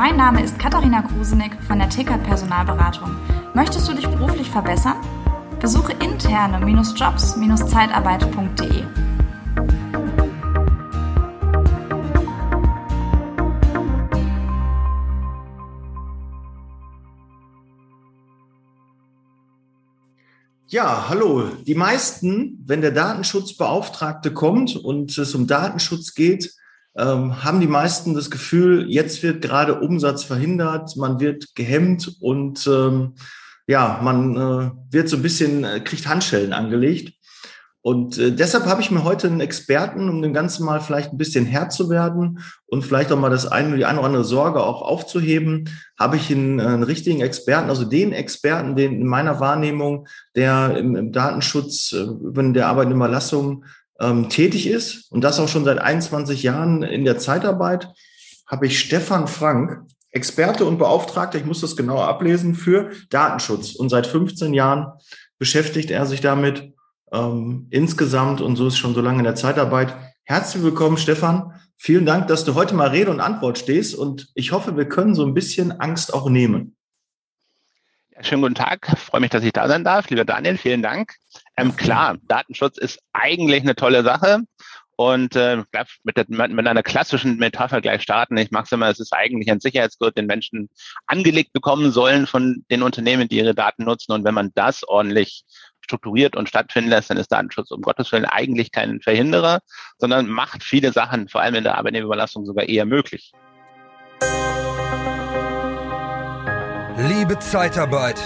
Mein Name ist Katharina Krusenick von der Tickert Personalberatung. Möchtest du dich beruflich verbessern? Besuche interne-jobs-zeitarbeit.de. Ja, hallo. Die meisten, wenn der Datenschutzbeauftragte kommt und es um Datenschutz geht, ähm, haben die meisten das Gefühl, jetzt wird gerade Umsatz verhindert, man wird gehemmt und ähm, ja, man äh, wird so ein bisschen, äh, kriegt Handschellen angelegt. Und äh, deshalb habe ich mir heute einen Experten, um dem Ganzen mal vielleicht ein bisschen Herr zu werden und vielleicht auch mal das eine, die eine oder andere Sorge auch aufzuheben, habe ich einen, einen richtigen Experten, also den Experten, den in meiner Wahrnehmung, der im, im Datenschutz, äh, über der Arbeitnehmerlassung ähm, tätig ist und das auch schon seit 21 Jahren in der Zeitarbeit, habe ich Stefan Frank, Experte und Beauftragter, ich muss das genauer ablesen, für Datenschutz. Und seit 15 Jahren beschäftigt er sich damit ähm, insgesamt und so ist schon so lange in der Zeitarbeit. Herzlich willkommen, Stefan. Vielen Dank, dass du heute mal Rede und Antwort stehst und ich hoffe, wir können so ein bisschen Angst auch nehmen. Schönen guten Tag. Freue mich, dass ich da sein darf. Lieber Daniel, vielen Dank. Ähm, klar, Datenschutz ist eigentlich eine tolle Sache. Und äh, mit, der, mit einer klassischen Metapher gleich starten. Ich mag es immer, es ist eigentlich ein Sicherheitsgurt, den Menschen angelegt bekommen sollen von den Unternehmen, die ihre Daten nutzen. Und wenn man das ordentlich strukturiert und stattfinden lässt, dann ist Datenschutz um Gottes Willen eigentlich kein Verhinderer, sondern macht viele Sachen, vor allem in der Arbeitnehmerüberlassung, sogar eher möglich. Liebe Zeitarbeit,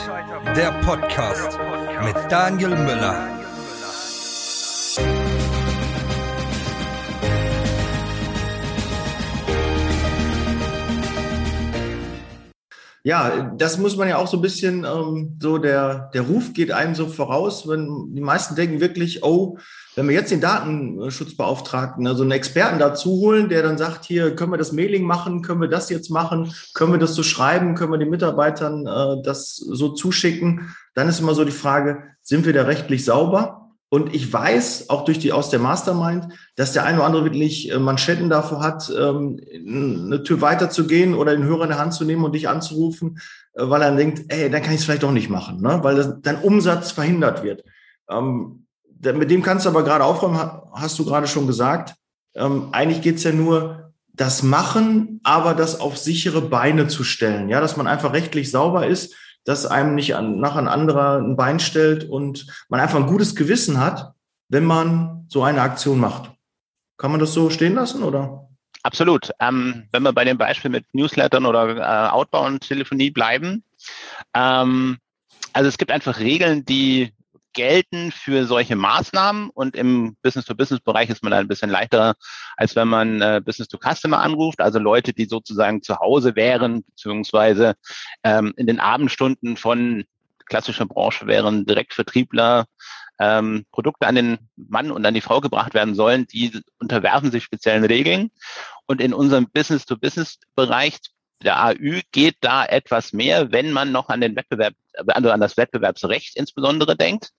der Podcast mit Daniel Müller. Ja, das muss man ja auch so ein bisschen, ähm, so der, der Ruf geht einem so voraus, wenn die meisten denken wirklich, oh, wenn wir jetzt den Datenschutzbeauftragten, also einen Experten dazu holen, der dann sagt, hier können wir das Mailing machen, können wir das jetzt machen, können wir das so schreiben, können wir den Mitarbeitern äh, das so zuschicken, dann ist immer so die Frage, sind wir da rechtlich sauber? Und ich weiß, auch durch die aus der Mastermind, dass der eine oder andere wirklich äh, Manschetten dafür hat, ähm, eine Tür weiterzugehen oder den Hörer in der Hand zu nehmen und dich anzurufen, äh, weil er denkt, ey, dann kann ich es vielleicht doch nicht machen, ne? weil dein Umsatz verhindert wird. Ähm, mit dem kannst du aber gerade aufräumen, hast du gerade schon gesagt. Ähm, eigentlich geht's ja nur, das Machen, aber das auf sichere Beine zu stellen. Ja, dass man einfach rechtlich sauber ist dass einem nicht an, nach ein anderer ein Bein stellt und man einfach ein gutes Gewissen hat, wenn man so eine Aktion macht. Kann man das so stehen lassen oder? Absolut. Ähm, wenn wir bei dem Beispiel mit Newslettern oder äh, Outbound-Telefonie bleiben, ähm, also es gibt einfach Regeln, die gelten für solche Maßnahmen und im Business-to-Business-Bereich ist man da ein bisschen leichterer, als wenn man äh, Business-to-Customer anruft, also Leute, die sozusagen zu Hause wären, beziehungsweise ähm, in den Abendstunden von klassischer Branche wären Direktvertriebler, ähm, Produkte an den Mann und an die Frau gebracht werden sollen, die unterwerfen sich speziellen Regeln. Und in unserem Business-to-Business-Bereich der AÜ geht da etwas mehr, wenn man noch an den Wettbewerb, also an das Wettbewerbsrecht insbesondere denkt.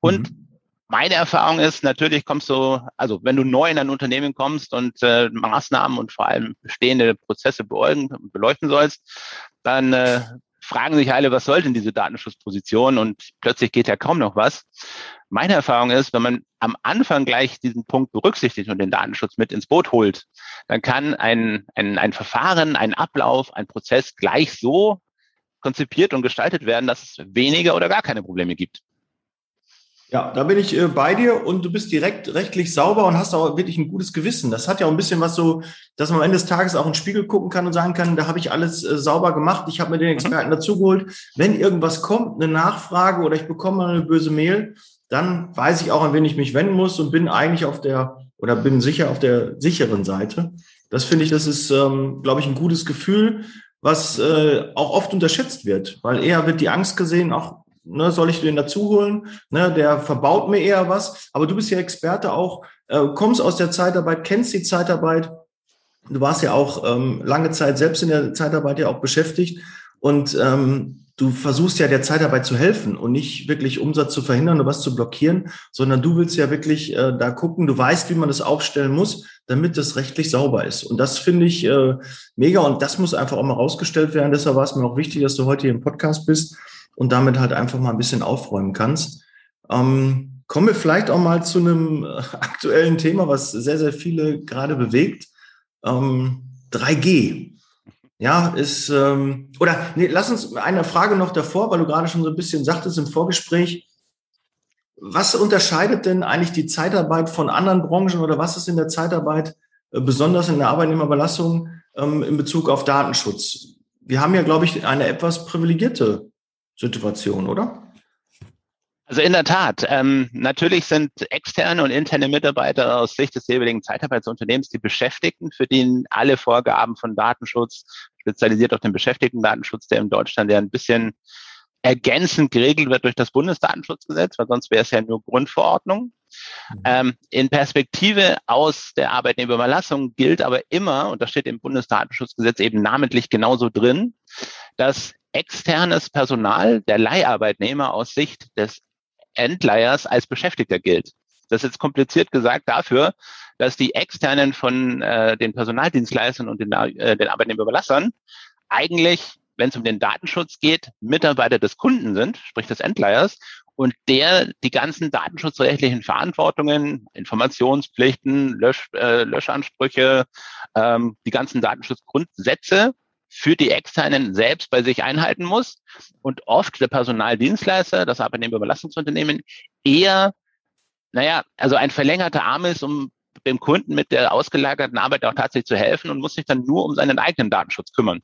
Und mhm. Meine Erfahrung ist, natürlich kommst du, also wenn du neu in ein Unternehmen kommst und äh, Maßnahmen und vor allem bestehende Prozesse beäugen, beleuchten sollst, dann äh, fragen sich alle, was soll denn diese Datenschutzposition? Und plötzlich geht ja kaum noch was. Meine Erfahrung ist, wenn man am Anfang gleich diesen Punkt berücksichtigt und den Datenschutz mit ins Boot holt, dann kann ein, ein, ein Verfahren, ein Ablauf, ein Prozess gleich so konzipiert und gestaltet werden, dass es weniger oder gar keine Probleme gibt. Ja, da bin ich äh, bei dir und du bist direkt rechtlich sauber und hast auch wirklich ein gutes Gewissen. Das hat ja auch ein bisschen was so, dass man am Ende des Tages auch in den Spiegel gucken kann und sagen kann, da habe ich alles äh, sauber gemacht, ich habe mir den Experten mhm. dazugeholt. Wenn irgendwas kommt, eine Nachfrage oder ich bekomme eine böse Mail, dann weiß ich auch, an wen ich mich wenden muss und bin eigentlich auf der oder bin sicher auf der sicheren Seite. Das finde ich, das ist, ähm, glaube ich, ein gutes Gefühl, was äh, auch oft unterschätzt wird, weil eher wird die Angst gesehen, auch ne, soll ich den dazu holen? Ne, der verbaut mir eher was. Aber du bist ja Experte auch, äh, kommst aus der Zeitarbeit, kennst die Zeitarbeit. Du warst ja auch ähm, lange Zeit selbst in der Zeitarbeit ja auch beschäftigt. Und ähm, du versuchst ja der Zeitarbeit zu helfen und nicht wirklich Umsatz zu verhindern oder was zu blockieren, sondern du willst ja wirklich äh, da gucken, du weißt, wie man das aufstellen muss, damit das rechtlich sauber ist. Und das finde ich äh, mega und das muss einfach auch mal rausgestellt werden. Deshalb war es mir auch wichtig, dass du heute hier im Podcast bist und damit halt einfach mal ein bisschen aufräumen kannst. Ähm, kommen wir vielleicht auch mal zu einem äh, aktuellen Thema, was sehr, sehr viele gerade bewegt. Ähm, 3G. Ja, ist, ähm, oder nee, lass uns eine Frage noch davor, weil du gerade schon so ein bisschen sagtest im Vorgespräch. Was unterscheidet denn eigentlich die Zeitarbeit von anderen Branchen oder was ist in der Zeitarbeit, äh, besonders in der Arbeitnehmerbelastung, ähm, in Bezug auf Datenschutz? Wir haben ja, glaube ich, eine etwas privilegierte Situation, oder? Also in der Tat, ähm, natürlich sind externe und interne Mitarbeiter aus Sicht des jeweiligen Zeitarbeitsunternehmens die Beschäftigten, für die alle Vorgaben von Datenschutz, spezialisiert auf den Beschäftigtendatenschutz, der in Deutschland ja ein bisschen ergänzend geregelt wird durch das Bundesdatenschutzgesetz, weil sonst wäre es ja nur Grundverordnung. Mhm. Ähm, in Perspektive aus der Arbeitnehmerüberlassung gilt aber immer, und das steht im Bundesdatenschutzgesetz eben namentlich genauso drin, dass externes Personal der Leiharbeitnehmer aus Sicht des Endleihers als Beschäftigter gilt. Das ist jetzt kompliziert gesagt dafür, dass die externen von äh, den Personaldienstleistern und den, äh, den Arbeitnehmerüberlassern eigentlich, wenn es um den Datenschutz geht, Mitarbeiter des Kunden sind, sprich des Endleihers, und der die ganzen datenschutzrechtlichen Verantwortungen, Informationspflichten, Lösch, äh, Löschansprüche, ähm, die ganzen Datenschutzgrundsätze für die Externen selbst bei sich einhalten muss und oft der Personaldienstleister, das Arbeitnehmerüberlassungsunternehmen, eher, naja, also ein verlängerter Arm ist, um dem Kunden mit der ausgelagerten Arbeit auch tatsächlich zu helfen und muss sich dann nur um seinen eigenen Datenschutz kümmern.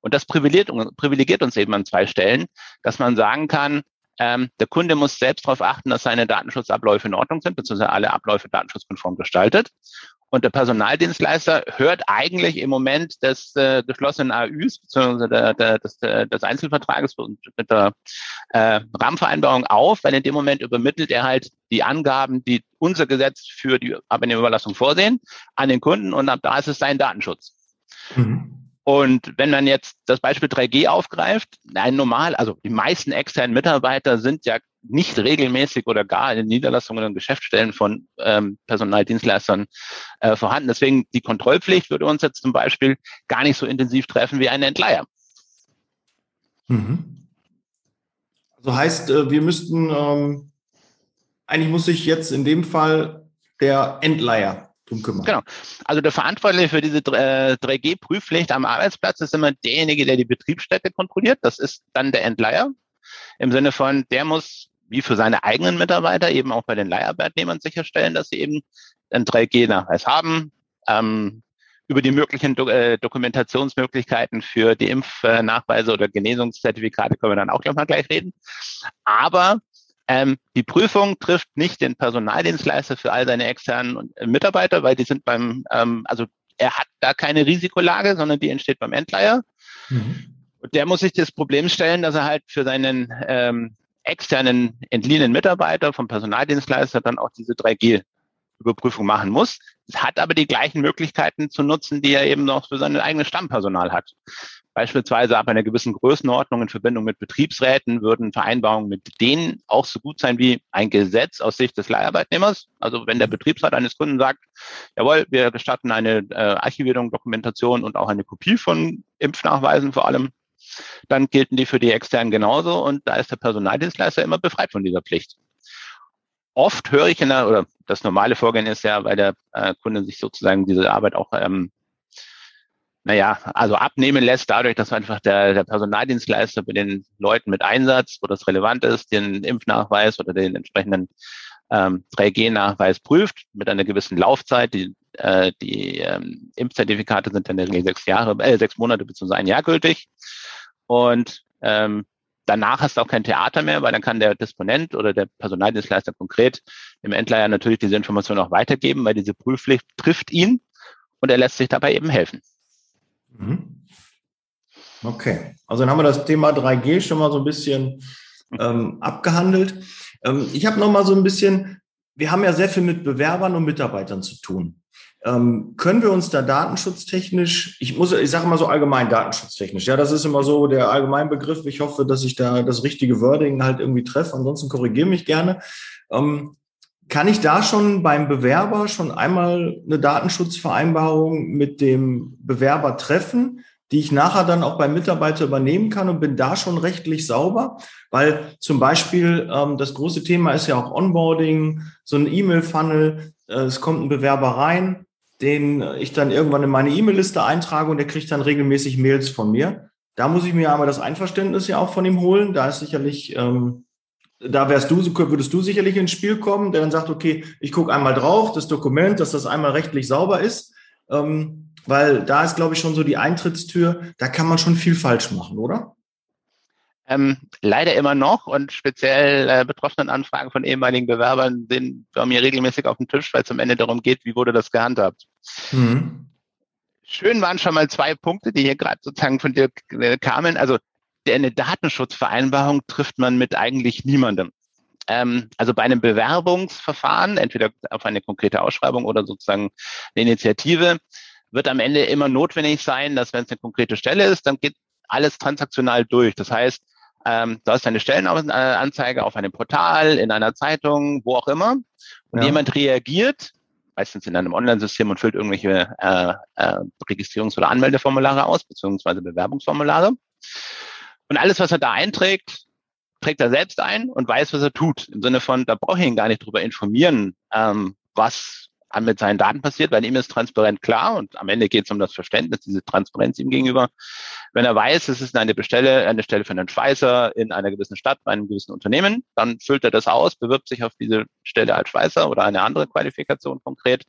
Und das privilegiert, privilegiert uns eben an zwei Stellen, dass man sagen kann, ähm, der Kunde muss selbst darauf achten, dass seine Datenschutzabläufe in Ordnung sind, beziehungsweise alle Abläufe datenschutzkonform gestaltet. Und der Personaldienstleister hört eigentlich im Moment des äh, geschlossenen AÜs bzw. Der, der, des, des Einzelvertrages mit der äh, Rahmenvereinbarung auf, weil in dem Moment übermittelt er halt die Angaben, die unser Gesetz für die Arbeitnehmerüberlassung vorsehen, an den Kunden und ab da ist es sein Datenschutz. Mhm. Und wenn man jetzt das Beispiel 3G aufgreift, ein normal, also die meisten externen Mitarbeiter sind ja nicht regelmäßig oder gar in den Niederlassungen und Geschäftsstellen von ähm, Personaldienstleistern äh, vorhanden. Deswegen die Kontrollpflicht würde uns jetzt zum Beispiel gar nicht so intensiv treffen wie ein Entleiher. Mhm. Also heißt, äh, wir müssten, ähm, eigentlich muss sich jetzt in dem Fall der Entleiher drum kümmern. Genau. Also der Verantwortliche für diese 3G-Prüfpflicht am Arbeitsplatz ist immer derjenige, der die Betriebsstätte kontrolliert. Das ist dann der Entleiher. Im Sinne von, der muss wie für seine eigenen Mitarbeiter eben auch bei den Leiharbeitnehmern sicherstellen, dass sie eben einen 3G-Nachweis haben. Ähm, über die möglichen Do äh, Dokumentationsmöglichkeiten für die Impfnachweise oder Genesungszertifikate können wir dann auch gleich mal gleich reden. Aber ähm, die Prüfung trifft nicht den Personaldienstleister für all seine externen Mitarbeiter, weil die sind beim, ähm, also er hat da keine Risikolage, sondern die entsteht beim Endleiher. Mhm. Und der muss sich das Problem stellen, dass er halt für seinen ähm, externen entliehenen Mitarbeiter vom Personaldienstleister dann auch diese 3G-Überprüfung machen muss, hat aber die gleichen Möglichkeiten zu nutzen, die er eben noch für sein eigenes Stammpersonal hat. Beispielsweise ab einer gewissen Größenordnung in Verbindung mit Betriebsräten würden Vereinbarungen mit denen auch so gut sein wie ein Gesetz aus Sicht des Leiharbeitnehmers. Also wenn der Betriebsrat eines Kunden sagt, jawohl, wir gestatten eine äh, Archivierung, Dokumentation und auch eine Kopie von Impfnachweisen vor allem, dann gelten die für die externen genauso und da ist der Personaldienstleister immer befreit von dieser Pflicht. Oft höre ich in der, oder das normale Vorgehen ist ja, weil der äh, Kunde sich sozusagen diese Arbeit auch ähm, naja, also abnehmen lässt, dadurch, dass einfach der, der Personaldienstleister bei den Leuten mit Einsatz, wo das relevant ist, den Impfnachweis oder den entsprechenden ähm, 3G-Nachweis prüft mit einer gewissen Laufzeit. Die, äh, die ähm, Impfzertifikate sind dann in der Regel sechs Jahre, äh, sechs Monate zu ein Jahr gültig. Und ähm, danach hast du auch kein Theater mehr, weil dann kann der Disponent oder der Personaldienstleister konkret dem Endleiher natürlich diese Information auch weitergeben, weil diese Prüfpflicht trifft ihn und er lässt sich dabei eben helfen. Mhm. Okay, also dann haben wir das Thema 3G schon mal so ein bisschen ähm, abgehandelt. Ähm, ich habe noch mal so ein bisschen, wir haben ja sehr viel mit Bewerbern und Mitarbeitern zu tun. Ähm, können wir uns da datenschutztechnisch, ich muss, ich sage mal so allgemein datenschutztechnisch, ja, das ist immer so der Allgemeinbegriff. Ich hoffe, dass ich da das richtige Wording halt irgendwie treffe. Ansonsten korrigiere mich gerne. Ähm, kann ich da schon beim Bewerber schon einmal eine Datenschutzvereinbarung mit dem Bewerber treffen, die ich nachher dann auch beim Mitarbeiter übernehmen kann und bin da schon rechtlich sauber? Weil zum Beispiel ähm, das große Thema ist ja auch Onboarding, so ein E-Mail-Funnel. Äh, es kommt ein Bewerber rein, den ich dann irgendwann in meine E-Mail-Liste eintrage und der kriegt dann regelmäßig Mails von mir. Da muss ich mir aber das Einverständnis ja auch von ihm holen. Da ist sicherlich ähm, da wärst du, würdest du sicherlich ins Spiel kommen, der dann sagt, okay, ich gucke einmal drauf, das Dokument, dass das einmal rechtlich sauber ist. Ähm, weil da ist, glaube ich, schon so die Eintrittstür, da kann man schon viel falsch machen, oder? Ähm, leider immer noch und speziell äh, betroffenen Anfragen von ehemaligen Bewerbern sind bei mir regelmäßig auf dem Tisch, weil es am Ende darum geht, wie wurde das gehandhabt. Mhm. Schön waren schon mal zwei Punkte, die hier gerade sozusagen von dir äh, kamen. Also eine Datenschutzvereinbarung trifft man mit eigentlich niemandem. Ähm, also bei einem Bewerbungsverfahren, entweder auf eine konkrete Ausschreibung oder sozusagen eine Initiative, wird am Ende immer notwendig sein, dass wenn es eine konkrete Stelle ist, dann geht alles transaktional durch. Das heißt, ähm, du hast eine Stellenanzeige auf einem Portal, in einer Zeitung, wo auch immer, und ja. jemand reagiert, meistens in einem Online-System und füllt irgendwelche äh, äh, Registrierungs- oder Anmeldeformulare aus, beziehungsweise Bewerbungsformulare. Und alles, was er da einträgt, trägt er selbst ein und weiß, was er tut. Im Sinne von, da brauche ich ihn gar nicht drüber informieren, ähm, was mit seinen Daten passiert, weil ihm ist transparent klar und am Ende geht es um das Verständnis, diese Transparenz ihm gegenüber. Wenn er weiß, es ist eine Bestelle, eine Stelle für einen Schweißer in einer gewissen Stadt bei einem gewissen Unternehmen, dann füllt er das aus, bewirbt sich auf diese Stelle als Schweißer oder eine andere Qualifikation konkret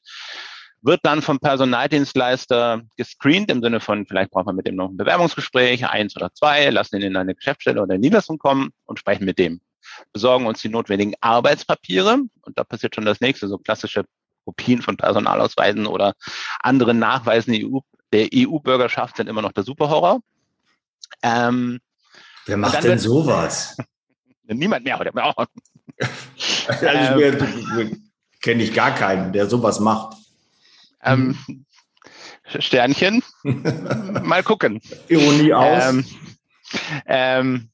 wird dann vom Personaldienstleister gescreent im Sinne von, vielleicht braucht man mit dem noch ein Bewerbungsgespräch, eins oder zwei, lassen ihn in eine Geschäftsstelle oder Niederlassung kommen und sprechen mit dem. Besorgen uns die notwendigen Arbeitspapiere und da passiert schon das nächste, so klassische Kopien von Personalausweisen oder anderen Nachweisen EU, der EU-Bürgerschaft sind immer noch der Superhorror. Ähm, Wer macht denn sowas? Niemand mehr, oder? also, ähm, kenne ich gar keinen, der sowas macht. Ähm, mhm. Sternchen. Mal gucken. Ironie aus. Ähm, ähm,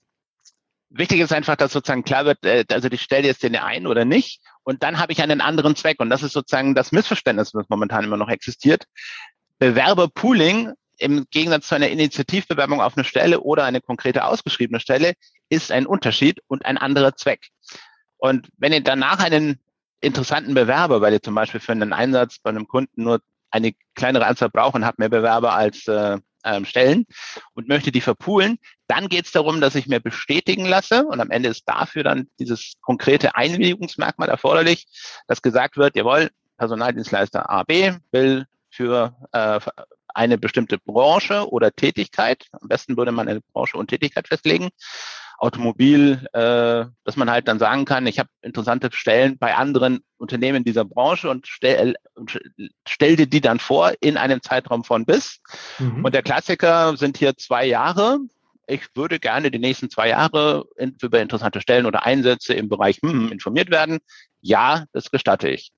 wichtig ist einfach, dass sozusagen klar wird, äh, also ich stelle jetzt den ein oder nicht. Und dann habe ich einen anderen Zweck. Und das ist sozusagen das Missverständnis, das momentan immer noch existiert. Bewerberpooling im Gegensatz zu einer Initiativbewerbung auf eine Stelle oder eine konkrete ausgeschriebene Stelle ist ein Unterschied und ein anderer Zweck. Und wenn ihr danach einen interessanten Bewerber, weil ihr zum Beispiel für einen Einsatz bei einem Kunden nur eine kleinere Anzahl braucht und habt mehr Bewerber als äh, ähm, Stellen und möchte die verpoolen, dann geht es darum, dass ich mir bestätigen lasse und am Ende ist dafür dann dieses konkrete Einwilligungsmerkmal erforderlich, dass gesagt wird, jawohl, Personaldienstleister AB will für äh, eine bestimmte Branche oder Tätigkeit, am besten würde man eine Branche und Tätigkeit festlegen, Automobil, äh, dass man halt dann sagen kann, ich habe interessante Stellen bei anderen Unternehmen dieser Branche und stell, stell dir die dann vor in einem Zeitraum von bis. Mhm. Und der Klassiker sind hier zwei Jahre. Ich würde gerne die nächsten zwei Jahre in, über interessante Stellen oder Einsätze im Bereich hm, informiert werden. Ja, das gestatte ich.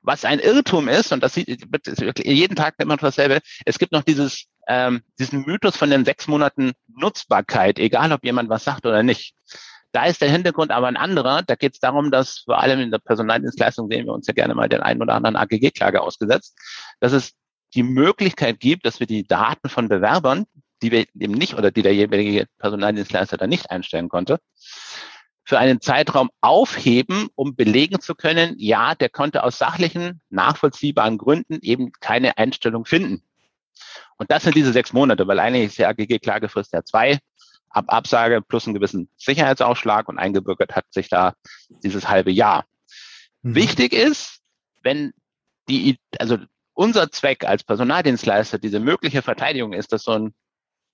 Was ein Irrtum ist, und das sieht jeden Tag immer dasselbe, es gibt noch dieses ähm, diesen Mythos von den sechs Monaten Nutzbarkeit, egal ob jemand was sagt oder nicht. Da ist der Hintergrund aber ein anderer. Da geht es darum, dass vor allem in der Personaldienstleistung sehen wir uns ja gerne mal den einen oder anderen AGG-Klage ausgesetzt, dass es die Möglichkeit gibt, dass wir die Daten von Bewerbern, die wir eben nicht oder die der jeweilige Personaldienstleister da nicht einstellen konnte, für einen Zeitraum aufheben, um belegen zu können, ja, der konnte aus sachlichen, nachvollziehbaren Gründen eben keine Einstellung finden. Und das sind diese sechs Monate, weil eigentlich ist die AGG-Klagefrist ja zwei. Ab Absage plus einen gewissen Sicherheitsaufschlag und eingebürgert hat sich da dieses halbe Jahr. Mhm. Wichtig ist, wenn die, also unser Zweck als Personaldienstleister, diese mögliche Verteidigung ist, dass so ein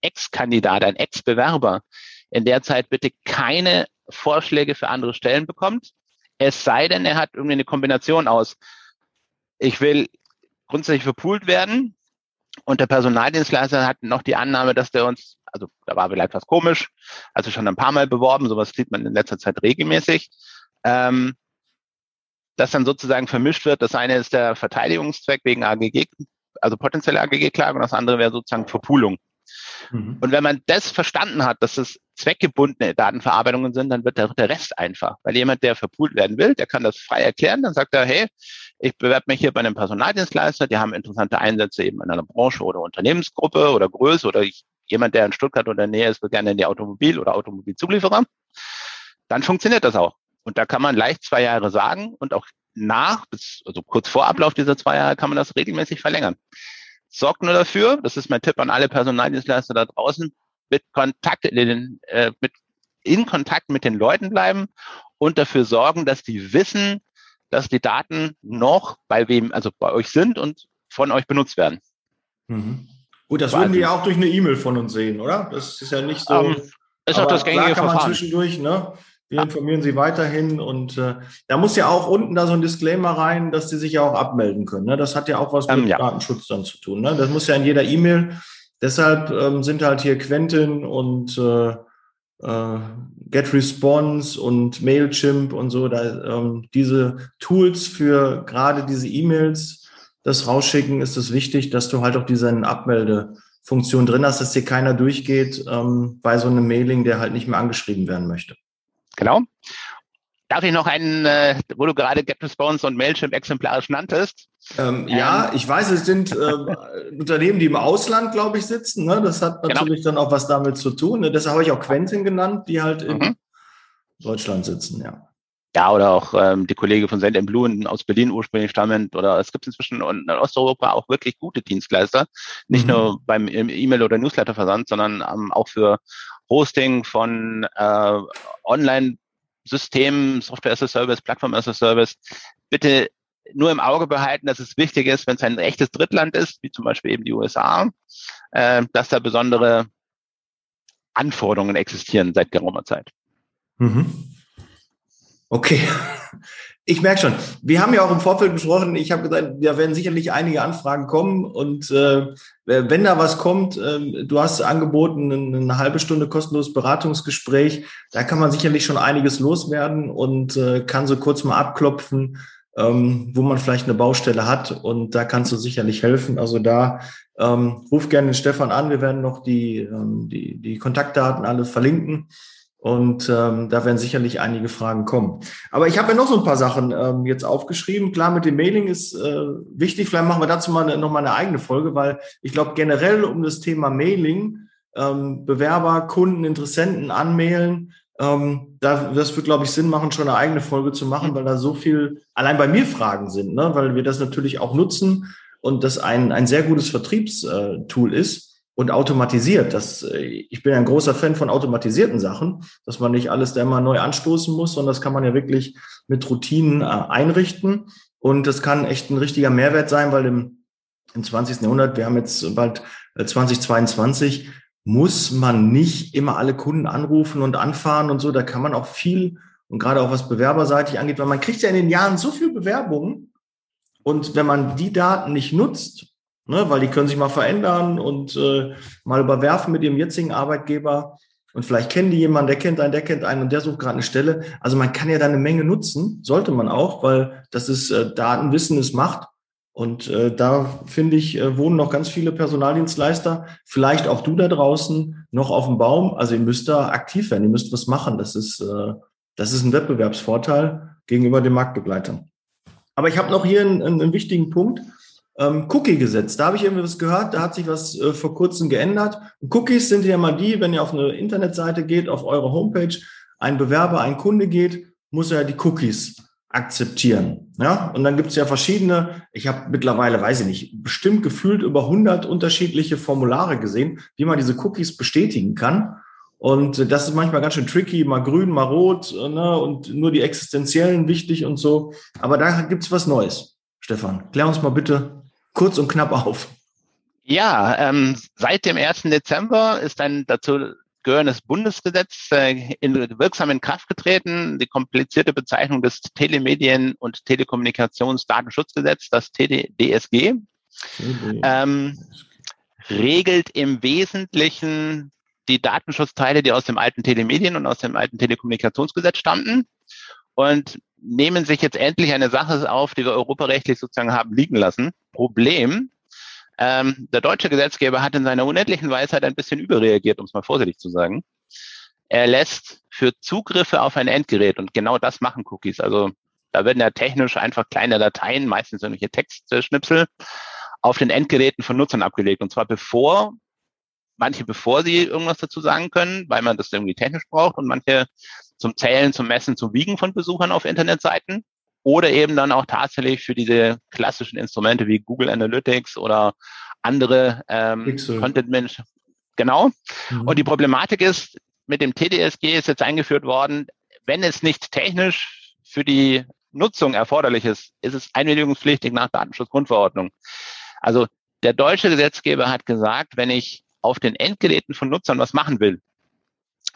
Ex-Kandidat, ein Ex-Bewerber in der Zeit bitte keine Vorschläge für andere Stellen bekommt. Es sei denn, er hat irgendwie eine Kombination aus, ich will grundsätzlich verpoolt werden, und der Personaldienstleister hat noch die Annahme, dass der uns, also da war vielleicht was komisch, also schon ein paar Mal beworben, sowas sieht man in letzter Zeit regelmäßig. Ähm, das dann sozusagen vermischt wird. Das eine ist der Verteidigungszweck wegen AGG, also potenzielle AGG-Klage und das andere wäre sozusagen Verpulung. Mhm. Und wenn man das verstanden hat, dass es zweckgebundene Datenverarbeitungen sind, dann wird der, der Rest einfach. Weil jemand, der verpult werden will, der kann das frei erklären, dann sagt er, hey, ich bewerbe mich hier bei einem Personaldienstleister, die haben interessante Einsätze eben in einer Branche oder Unternehmensgruppe oder Größe oder ich, jemand, der in Stuttgart oder Nähe ist, will gerne in die Automobil- oder Automobilzulieferer. Dann funktioniert das auch. Und da kann man leicht zwei Jahre sagen und auch nach, also kurz vor Ablauf dieser zwei Jahre kann man das regelmäßig verlängern. Sorgt nur dafür, das ist mein Tipp an alle Personaldienstleister da draußen, mit Kontakt in, den, äh, mit, in Kontakt mit den Leuten bleiben und dafür sorgen, dass die wissen, dass die Daten noch bei wem, also bei euch sind und von euch benutzt werden. Mhm. Gut, das würden die ja auch durch eine E-Mail von uns sehen, oder? Das ist ja nicht so. Um, ähm, ist auch das gängige klar kann man zwischendurch, ne? Wir informieren Sie weiterhin und äh, da muss ja auch unten da so ein Disclaimer rein, dass Sie sich ja auch abmelden können. Ne? Das hat ja auch was mit ähm, ja. Datenschutz dann zu tun. Ne? Das muss ja in jeder E-Mail. Deshalb ähm, sind halt hier Quentin und äh, äh, GetResponse und Mailchimp und so, da, ähm, diese Tools für gerade diese E-Mails, das rausschicken, ist es wichtig, dass du halt auch diese Abmeldefunktion drin hast, dass dir keiner durchgeht ähm, bei so einem Mailing, der halt nicht mehr angeschrieben werden möchte. Genau. Darf ich noch einen, äh, wo du gerade GetResponse und Mailchimp exemplarisch nanntest? Ähm, ähm, ja, ich weiß, es sind äh, Unternehmen, die im Ausland, glaube ich, sitzen. Ne? Das hat genau. natürlich genau. dann auch was damit zu tun. Ne? Deshalb habe ich auch Quentin genannt, die halt in mhm. Deutschland sitzen, ja. Ja, oder auch ähm, die Kollege von Send Blue aus Berlin ursprünglich stammend. Oder es gibt inzwischen in Osteuropa auch wirklich gute Dienstleister. Nicht mhm. nur beim E-Mail- oder Newsletter-Versand, sondern ähm, auch für Hosting von äh, Online-Systemen, Software as a Service, Plattform as a Service. Bitte nur im Auge behalten, dass es wichtig ist, wenn es ein echtes Drittland ist, wie zum Beispiel eben die USA, äh, dass da besondere Anforderungen existieren seit geraumer Zeit. Mhm. Okay. Ich merke schon, wir haben ja auch im Vorfeld besprochen, ich habe gesagt, da werden sicherlich einige Anfragen kommen. Und äh, wenn da was kommt, äh, du hast angeboten, eine, eine halbe Stunde kostenloses Beratungsgespräch, da kann man sicherlich schon einiges loswerden und äh, kann so kurz mal abklopfen, ähm, wo man vielleicht eine Baustelle hat. Und da kannst du sicherlich helfen. Also da ähm, ruf gerne den Stefan an, wir werden noch die, ähm, die, die Kontaktdaten alle verlinken. Und ähm, da werden sicherlich einige Fragen kommen. Aber ich habe ja noch so ein paar Sachen ähm, jetzt aufgeschrieben. Klar, mit dem Mailing ist äh, wichtig. Vielleicht machen wir dazu mal eine, noch mal eine eigene Folge, weil ich glaube generell um das Thema Mailing, ähm, Bewerber, Kunden, Interessenten anmailen, ähm, da, das wird, glaube ich, Sinn machen, schon eine eigene Folge zu machen, weil da so viel allein bei mir Fragen sind, ne? weil wir das natürlich auch nutzen und das ein, ein sehr gutes Vertriebstool ist und automatisiert. Das, äh, ich bin ein großer Fan von automatisierten Sachen, dass man nicht alles da immer neu anstoßen muss, sondern das kann man ja wirklich mit Routinen äh, einrichten. Und das kann echt ein richtiger Mehrwert sein, weil im, im 20. Jahrhundert, wir haben jetzt bald 2022, äh, muss man nicht immer alle Kunden anrufen und anfahren und so. Da kann man auch viel und gerade auch was bewerberseitig angeht, weil man kriegt ja in den Jahren so viel Bewerbungen und wenn man die Daten nicht nutzt, ne, weil die können sich mal verändern und äh, mal überwerfen mit ihrem jetzigen Arbeitgeber und vielleicht kennen die jemanden, der kennt einen, der kennt einen und der sucht gerade eine Stelle. Also man kann ja da eine Menge nutzen, sollte man auch, weil das ist äh, Datenwissen ist Macht und äh, da finde ich, äh, wohnen noch ganz viele Personaldienstleister, vielleicht auch du da draußen, noch auf dem Baum. Also ihr müsst da aktiv werden, ihr müsst was machen. Das ist, äh, das ist ein Wettbewerbsvorteil gegenüber den Marktbegleitern. Aber ich habe noch hier einen, einen wichtigen Punkt. Ähm, Cookie-Gesetz, da habe ich irgendwie was gehört, da hat sich was äh, vor kurzem geändert. Cookies sind ja mal die, wenn ihr auf eine Internetseite geht, auf eure Homepage, ein Bewerber, ein Kunde geht, muss er die Cookies akzeptieren. Ja, und dann gibt es ja verschiedene, ich habe mittlerweile, weiß ich nicht, bestimmt gefühlt über 100 unterschiedliche Formulare gesehen, wie man diese Cookies bestätigen kann. Und das ist manchmal ganz schön tricky, mal grün, mal rot, ne, und nur die existenziellen wichtig und so. Aber da gibt es was Neues. Stefan, klär uns mal bitte kurz und knapp auf. Ja, ähm, seit dem 1. Dezember ist ein dazu gehörendes Bundesgesetz äh, in, wirksam in Kraft getreten. Die komplizierte Bezeichnung des Telemedien- und Telekommunikationsdatenschutzgesetz, das TDSG, ähm, regelt im Wesentlichen die Datenschutzteile, die aus dem alten Telemedien- und aus dem alten Telekommunikationsgesetz stammten. Und nehmen sich jetzt endlich eine Sache auf, die wir europarechtlich sozusagen haben liegen lassen. Problem, ähm, der deutsche Gesetzgeber hat in seiner unendlichen Weisheit ein bisschen überreagiert, um es mal vorsichtig zu sagen. Er lässt für Zugriffe auf ein Endgerät, und genau das machen Cookies, also da werden ja technisch einfach kleine Dateien, meistens irgendwelche Textschnipsel, auf den Endgeräten von Nutzern abgelegt. Und zwar bevor, manche bevor sie irgendwas dazu sagen können, weil man das irgendwie technisch braucht und manche zum Zählen, zum Messen, zum Wiegen von Besuchern auf Internetseiten oder eben dann auch tatsächlich für diese klassischen Instrumente wie Google Analytics oder andere ähm, Content Management. Genau. Mhm. Und die Problematik ist, mit dem TDSG ist jetzt eingeführt worden, wenn es nicht technisch für die Nutzung erforderlich ist, ist es einwilligungspflichtig nach Datenschutzgrundverordnung. Also der deutsche Gesetzgeber hat gesagt, wenn ich auf den Endgeräten von Nutzern was machen will,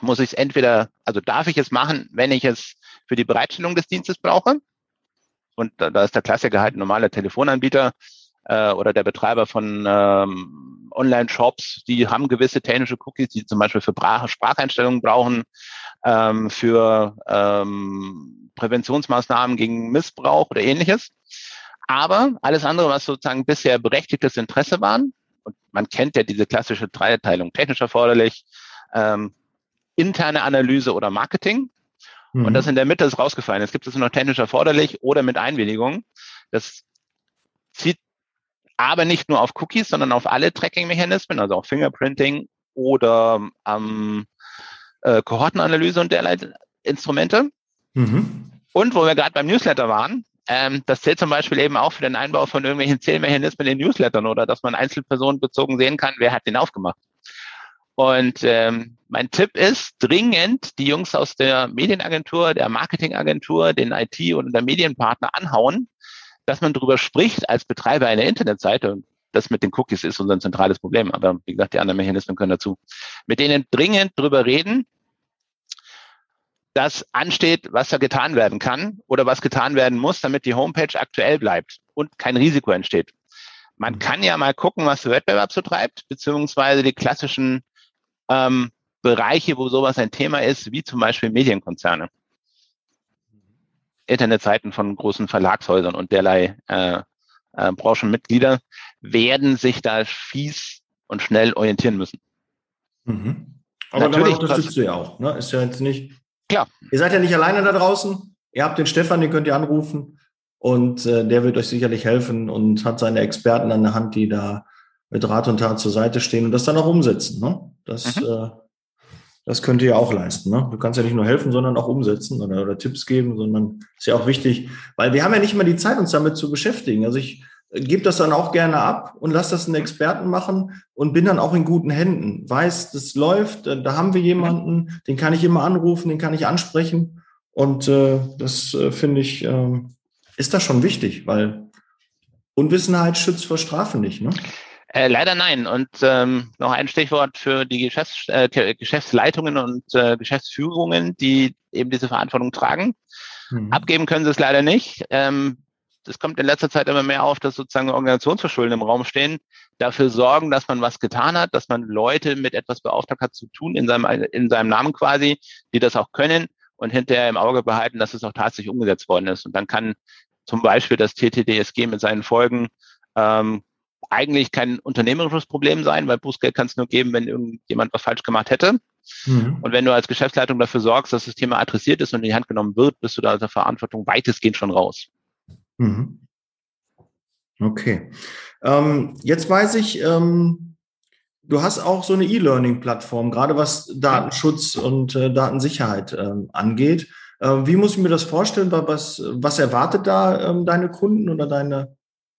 muss ich es entweder, also darf ich es machen, wenn ich es für die Bereitstellung des Dienstes brauche, und da, da ist der Klassiker halt ein normaler Telefonanbieter äh, oder der Betreiber von ähm, Online-Shops, die haben gewisse technische Cookies, die zum Beispiel für Sprach Spracheinstellungen brauchen, ähm, für ähm, Präventionsmaßnahmen gegen Missbrauch oder ähnliches. Aber alles andere, was sozusagen bisher berechtigtes Interesse waren, und man kennt ja diese klassische Dreiteilung, technisch erforderlich, ähm, interne Analyse oder Marketing, Mhm. Und das in der Mitte ist rausgefallen. Es gibt es noch technisch erforderlich oder mit Einwilligung. Das zieht aber nicht nur auf Cookies, sondern auf alle Tracking-Mechanismen, also auch Fingerprinting oder ähm, äh, Kohortenanalyse und derlei Instrumente. Mhm. Und wo wir gerade beim Newsletter waren, ähm, das zählt zum Beispiel eben auch für den Einbau von irgendwelchen Zählmechanismen in Newslettern oder dass man einzelpersonenbezogen sehen kann, wer hat den aufgemacht. Und ähm, mein Tipp ist dringend, die Jungs aus der Medienagentur, der Marketingagentur, den IT- und der Medienpartner anhauen, dass man darüber spricht als Betreiber einer Internetseite. Und das mit den Cookies ist unser zentrales Problem. Aber wie gesagt, die anderen Mechanismen können dazu. Mit denen dringend darüber reden, dass ansteht, was da getan werden kann oder was getan werden muss, damit die Homepage aktuell bleibt und kein Risiko entsteht. Man kann ja mal gucken, was der Wettbewerb so treibt, beziehungsweise die klassischen ähm, Bereiche, wo sowas ein Thema ist, wie zum Beispiel Medienkonzerne. Internetseiten von großen Verlagshäusern und derlei äh, äh, Branchenmitglieder werden sich da fies und schnell orientieren müssen. Mhm. Aber Natürlich unterstützt du ja auch. Ne? Ist ja jetzt nicht. Klar. Ihr seid ja nicht alleine da draußen. Ihr habt den Stefan, den könnt ihr anrufen. Und äh, der wird euch sicherlich helfen und hat seine Experten an der Hand, die da mit Rat und Tat zur Seite stehen und das dann auch umsetzen. Ne? Das, mhm. äh, das könnt ihr ja auch leisten. Ne? Du kannst ja nicht nur helfen, sondern auch umsetzen oder, oder Tipps geben, sondern ist ja auch wichtig, weil wir haben ja nicht immer die Zeit, uns damit zu beschäftigen. Also ich äh, gebe das dann auch gerne ab und lasse das einen Experten machen und bin dann auch in guten Händen. Weiß, das läuft, äh, da haben wir jemanden, den kann ich immer anrufen, den kann ich ansprechen. Und äh, das äh, finde ich, äh, ist da schon wichtig, weil Unwissenheit schützt vor Strafe nicht. Ne? Äh, leider nein. Und ähm, noch ein Stichwort für die Geschäfts äh, Geschäftsleitungen und äh, Geschäftsführungen, die eben diese Verantwortung tragen. Mhm. Abgeben können sie es leider nicht. Ähm, es kommt in letzter Zeit immer mehr auf, dass sozusagen Organisationsverschulden im Raum stehen, dafür sorgen, dass man was getan hat, dass man Leute mit etwas beauftragt hat zu tun, in seinem, in seinem Namen quasi, die das auch können und hinterher im Auge behalten, dass es auch tatsächlich umgesetzt worden ist. Und dann kann zum Beispiel das TTDSG mit seinen Folgen ähm, eigentlich kein unternehmerisches Problem sein, weil Bußgeld kann es nur geben, wenn irgendjemand was falsch gemacht hätte. Mhm. Und wenn du als Geschäftsleitung dafür sorgst, dass das Thema adressiert ist und in die Hand genommen wird, bist du da aus der Verantwortung weitestgehend schon raus. Mhm. Okay. Ähm, jetzt weiß ich, ähm, du hast auch so eine E-Learning-Plattform, gerade was Datenschutz und äh, Datensicherheit ähm, angeht. Ähm, wie muss ich mir das vorstellen? Was, was erwartet da ähm, deine Kunden oder deine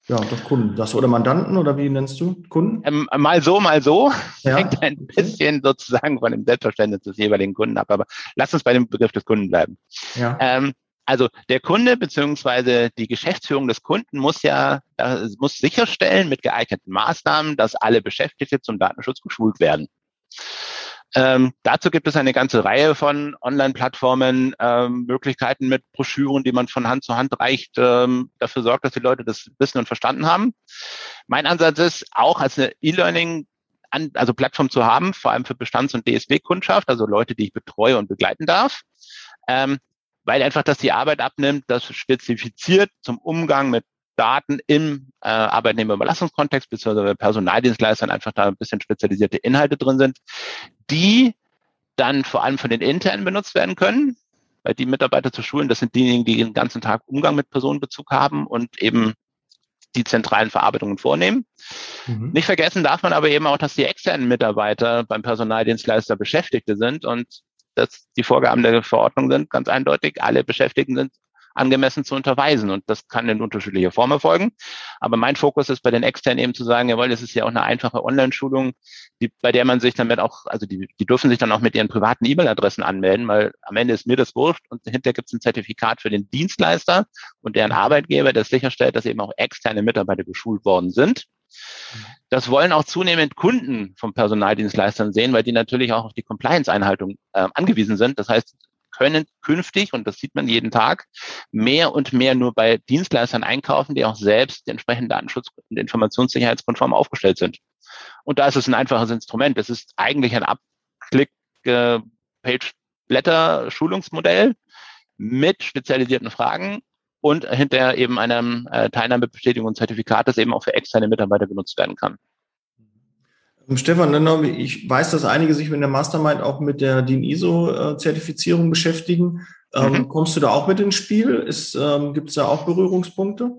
ja, doch Kunden. Das oder Mandanten oder wie nennst du Kunden? Ähm, mal so, mal so. Ja. Hängt ein bisschen sozusagen von dem Selbstverständnis des jeweiligen Kunden ab. Aber lass uns bei dem Begriff des Kunden bleiben. Ja. Ähm, also der Kunde beziehungsweise die Geschäftsführung des Kunden muss ja äh, muss sicherstellen mit geeigneten Maßnahmen, dass alle Beschäftigte zum Datenschutz geschult werden. Ähm, dazu gibt es eine ganze Reihe von Online-Plattformen, ähm, Möglichkeiten mit Broschüren, die man von Hand zu Hand reicht, ähm, dafür sorgt, dass die Leute das wissen und verstanden haben. Mein Ansatz ist, auch als eine E-Learning also Plattform zu haben, vor allem für Bestands- und DSW-Kundschaft, also Leute, die ich betreue und begleiten darf, ähm, weil einfach das die Arbeit abnimmt, das spezifiziert zum Umgang mit Daten im äh, Arbeitnehmerüberlassungskontext beziehungsweise Personaldienstleistern einfach da ein bisschen spezialisierte Inhalte drin sind, die dann vor allem von den internen benutzt werden können, weil die Mitarbeiter zu schulen, das sind diejenigen, die den ganzen Tag Umgang mit Personenbezug haben und eben die zentralen Verarbeitungen vornehmen. Mhm. Nicht vergessen darf man aber eben auch, dass die externen Mitarbeiter beim Personaldienstleister Beschäftigte sind und dass die Vorgaben der Verordnung sind ganz eindeutig. Alle Beschäftigten sind angemessen zu unterweisen. Und das kann in unterschiedlicher Form erfolgen. Aber mein Fokus ist bei den externen eben zu sagen, jawohl, das ist ja auch eine einfache Online-Schulung, die, bei der man sich damit auch, also die, die dürfen sich dann auch mit ihren privaten E-Mail-Adressen anmelden, weil am Ende ist mir das wurscht und hinterher gibt es ein Zertifikat für den Dienstleister und deren Arbeitgeber, das sicherstellt, dass eben auch externe Mitarbeiter geschult worden sind. Das wollen auch zunehmend Kunden von Personaldienstleistern sehen, weil die natürlich auch auf die Compliance-Einhaltung äh, angewiesen sind. Das heißt, können künftig, und das sieht man jeden Tag, mehr und mehr nur bei Dienstleistern einkaufen, die auch selbst entsprechend Datenschutz- und informationssicherheitskonform aufgestellt sind. Und da ist es ein einfaches Instrument. Das ist eigentlich ein Abklick-Page-Blätter-Schulungsmodell mit spezialisierten Fragen und hinterher eben einem äh, Teilnahmebestätigung und Zertifikat, das eben auch für externe Mitarbeiter genutzt werden kann. Stefan, ich weiß, dass einige sich mit der Mastermind auch mit der DIN ISO-Zertifizierung beschäftigen. Ähm, mhm. kommst du da auch mit ins Spiel? Ähm, Gibt es da auch Berührungspunkte?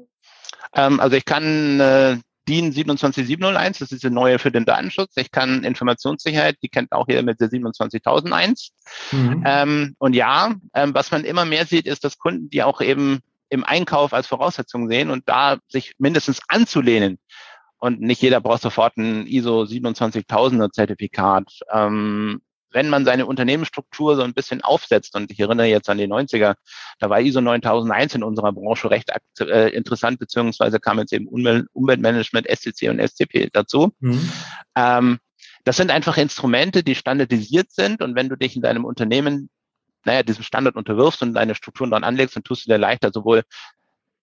Ähm, also ich kann äh, DIN 27701, das ist die neue für den Datenschutz. Ich kann Informationssicherheit, die kennt auch jeder mit der 27001. Mhm. Ähm, und ja, ähm, was man immer mehr sieht, ist, dass Kunden, die auch eben im Einkauf als Voraussetzung sehen und da sich mindestens anzulehnen und nicht jeder braucht sofort ein ISO 27000er Zertifikat. Ähm, wenn man seine Unternehmensstruktur so ein bisschen aufsetzt, und ich erinnere jetzt an die 90er, da war ISO 9001 in unserer Branche recht äh, interessant, beziehungsweise kam jetzt eben Umwel Umweltmanagement, SCC und SCP dazu. Mhm. Ähm, das sind einfach Instrumente, die standardisiert sind. Und wenn du dich in deinem Unternehmen naja, diesem Standard unterwirfst und deine Strukturen dann anlegst, dann tust du dir leichter, sowohl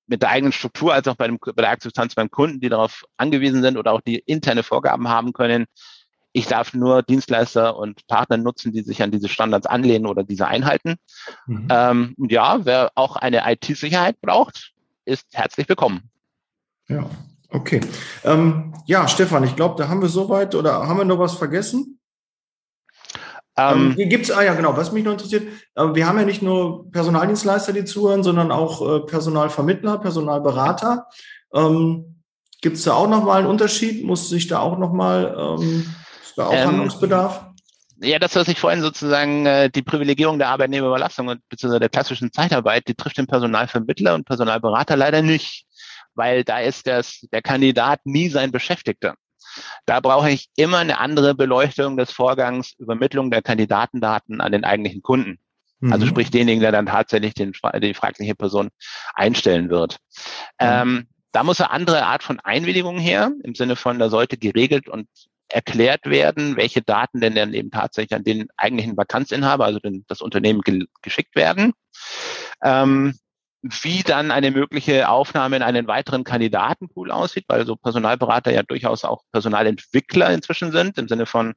mit der eigenen Struktur als auch bei, dem, bei der Akzeptanz beim Kunden, die darauf angewiesen sind oder auch die interne Vorgaben haben können. Ich darf nur Dienstleister und Partner nutzen, die sich an diese Standards anlehnen oder diese einhalten. Mhm. Ähm, ja, wer auch eine IT-Sicherheit braucht, ist herzlich willkommen. Ja, okay. Ähm, ja, Stefan, ich glaube, da haben wir soweit oder haben wir noch was vergessen? Ähm, ähm Gibt es, ah ja, genau, was mich noch interessiert, äh, wir haben ja nicht nur Personaldienstleister, die zuhören, sondern auch äh, Personalvermittler, Personalberater. Ähm, Gibt es da auch nochmal einen Unterschied? Muss sich da auch nochmal, ähm, ist da auch ähm, Handlungsbedarf? Ja, das, was ich vorhin sozusagen, äh, die Privilegierung der Arbeitnehmerüberlassung und beziehungsweise der klassischen Zeitarbeit, die trifft den Personalvermittler und Personalberater leider nicht, weil da ist das, der Kandidat nie sein Beschäftigter. Da brauche ich immer eine andere Beleuchtung des Vorgangs Übermittlung der Kandidatendaten an den eigentlichen Kunden. Also mhm. Sprich denjenigen, der dann tatsächlich den, die fragliche Person einstellen wird. Mhm. Ähm, da muss eine andere Art von Einwilligung her, im Sinne von, da sollte geregelt und erklärt werden, welche Daten denn dann eben tatsächlich an den eigentlichen Vakanzinhaber, also den, das Unternehmen ge geschickt werden. Ähm, wie dann eine mögliche Aufnahme in einen weiteren Kandidatenpool aussieht, weil so Personalberater ja durchaus auch Personalentwickler inzwischen sind, im Sinne von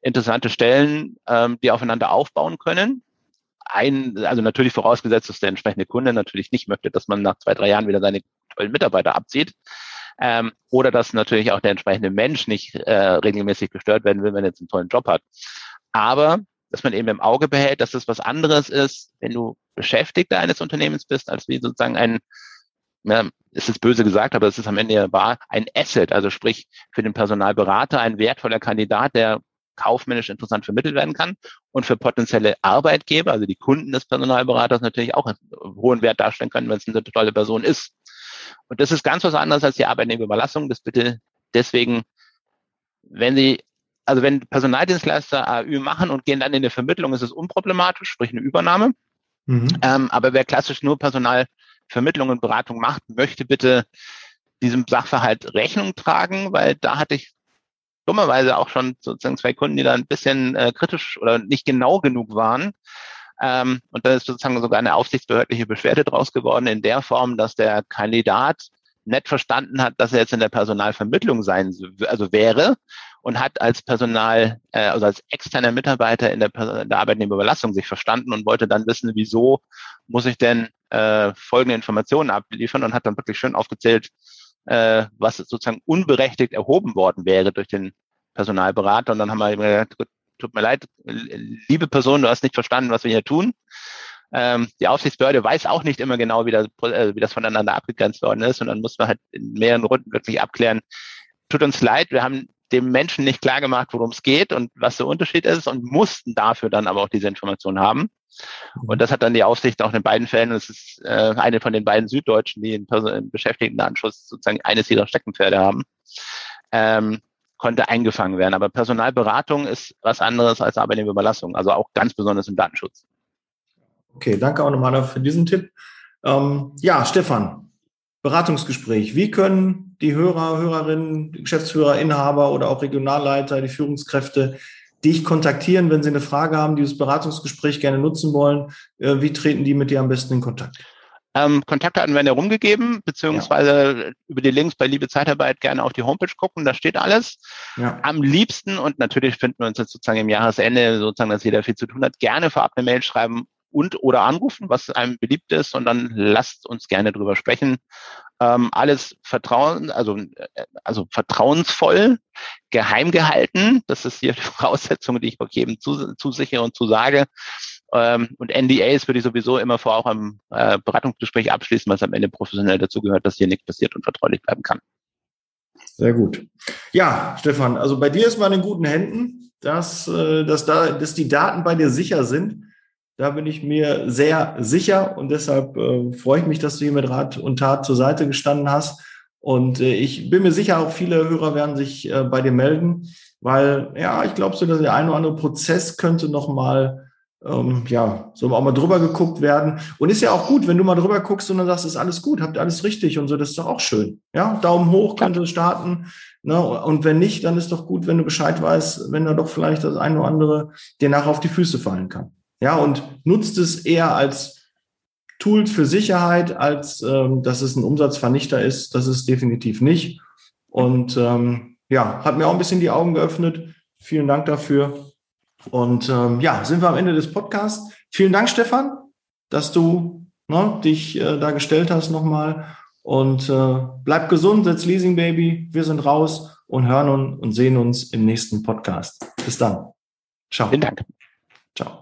interessante Stellen, ähm, die aufeinander aufbauen können. Ein, also natürlich vorausgesetzt, dass der entsprechende Kunde natürlich nicht möchte, dass man nach zwei, drei Jahren wieder seine tollen Mitarbeiter abzieht. Ähm, oder dass natürlich auch der entsprechende Mensch nicht äh, regelmäßig gestört werden will, wenn er jetzt einen tollen Job hat. Aber dass man eben im Auge behält, dass es was anderes ist, wenn du Beschäftigter eines Unternehmens bist, als wie sozusagen ein, ja, ist es böse gesagt, aber es ist am Ende ja wahr, ein Asset, also sprich für den Personalberater ein wertvoller Kandidat, der kaufmännisch interessant vermittelt werden kann und für potenzielle Arbeitgeber, also die Kunden des Personalberaters natürlich auch einen hohen Wert darstellen können, wenn es eine tolle Person ist. Und das ist ganz was anderes als die Arbeitnehmerüberlassung. Das bitte deswegen, wenn Sie also wenn Personaldienstleister AÜ machen und gehen dann in die Vermittlung, ist es unproblematisch, sprich eine Übernahme. Mhm. Ähm, aber wer klassisch nur Personalvermittlung und Beratung macht, möchte bitte diesem Sachverhalt Rechnung tragen, weil da hatte ich dummerweise auch schon sozusagen zwei Kunden, die da ein bisschen äh, kritisch oder nicht genau genug waren. Ähm, und da ist sozusagen sogar eine aufsichtsbehördliche Beschwerde draus geworden in der Form, dass der Kandidat nett verstanden hat, dass er jetzt in der Personalvermittlung sein, also wäre und hat als Personal, äh, also als externer Mitarbeiter in der, der Arbeitnehmerüberlassung sich verstanden und wollte dann wissen, wieso muss ich denn äh, folgende Informationen abliefern und hat dann wirklich schön aufgezählt, äh, was sozusagen unberechtigt erhoben worden wäre durch den Personalberater. Und dann haben wir gesagt, tut mir leid, liebe Person, du hast nicht verstanden, was wir hier tun. Ähm, die Aufsichtsbehörde weiß auch nicht immer genau, wie das, äh, wie das voneinander abgegrenzt worden ist. Und dann muss man halt in mehreren Runden wirklich abklären, tut uns leid, wir haben dem Menschen nicht klar gemacht, worum es geht und was der Unterschied ist und mussten dafür dann aber auch diese Information haben. Und das hat dann die Aufsicht auch in beiden Fällen, das ist äh, eine von den beiden Süddeutschen, die in, in Beschäftigtendatenschutz sozusagen eines ihrer Steckenpferde haben, ähm, konnte eingefangen werden. Aber Personalberatung ist was anderes als Arbeitnehmerüberlassung, also auch ganz besonders im Datenschutz. Okay, danke auch nochmal für diesen Tipp. Ähm, ja, Stefan, Beratungsgespräch. Wie können die Hörer, Hörerinnen, Geschäftsführer, Inhaber oder auch Regionalleiter, die Führungskräfte dich kontaktieren, wenn sie eine Frage haben, dieses Beratungsgespräch gerne nutzen wollen? Äh, wie treten die mit dir am besten in Kontakt? Ähm, Kontaktdaten werden herumgegeben, beziehungsweise ja. über die Links bei Liebe Zeitarbeit gerne auf die Homepage gucken, da steht alles. Ja. Am liebsten, und natürlich finden wir uns jetzt sozusagen im Jahresende, sozusagen, dass jeder viel zu tun hat, gerne vorab eine Mail schreiben und oder anrufen, was einem beliebt ist, dann lasst uns gerne drüber sprechen. Ähm, alles Vertrauen, also, äh, also vertrauensvoll, geheim gehalten. Das ist hier die Voraussetzung, die ich auch jedem zusichere und zusage. Ähm, und NDAs würde ich sowieso immer vor auch am äh, Beratungsgespräch abschließen, was am Ende professionell dazu gehört, dass hier nichts passiert und vertraulich bleiben kann. Sehr gut. Ja, Stefan, also bei dir ist man in guten Händen, dass, äh, dass, da, dass die Daten bei dir sicher sind. Da bin ich mir sehr sicher und deshalb äh, freue ich mich, dass du hier mit Rat und Tat zur Seite gestanden hast. Und äh, ich bin mir sicher, auch viele Hörer werden sich äh, bei dir melden, weil ja, ich glaube so, dass der eine oder andere Prozess könnte noch mal ähm, ja, so auch mal drüber geguckt werden. Und ist ja auch gut, wenn du mal drüber guckst und dann sagst, ist alles gut, habt ihr alles richtig und so, das ist doch auch schön. Ja, Daumen hoch, könnte starten. Ne? Und wenn nicht, dann ist doch gut, wenn du Bescheid weißt, wenn da doch vielleicht das eine oder andere dir nachher auf die Füße fallen kann. Ja, und nutzt es eher als Tool für Sicherheit, als ähm, dass es ein Umsatzvernichter ist. Das ist definitiv nicht. Und ähm, ja, hat mir auch ein bisschen die Augen geöffnet. Vielen Dank dafür. Und ähm, ja, sind wir am Ende des Podcasts. Vielen Dank, Stefan, dass du ne, dich äh, da gestellt hast nochmal. Und äh, bleib gesund, setz Leasing Baby. Wir sind raus und hören und sehen uns im nächsten Podcast. Bis dann. Ciao. Vielen Dank. Ciao.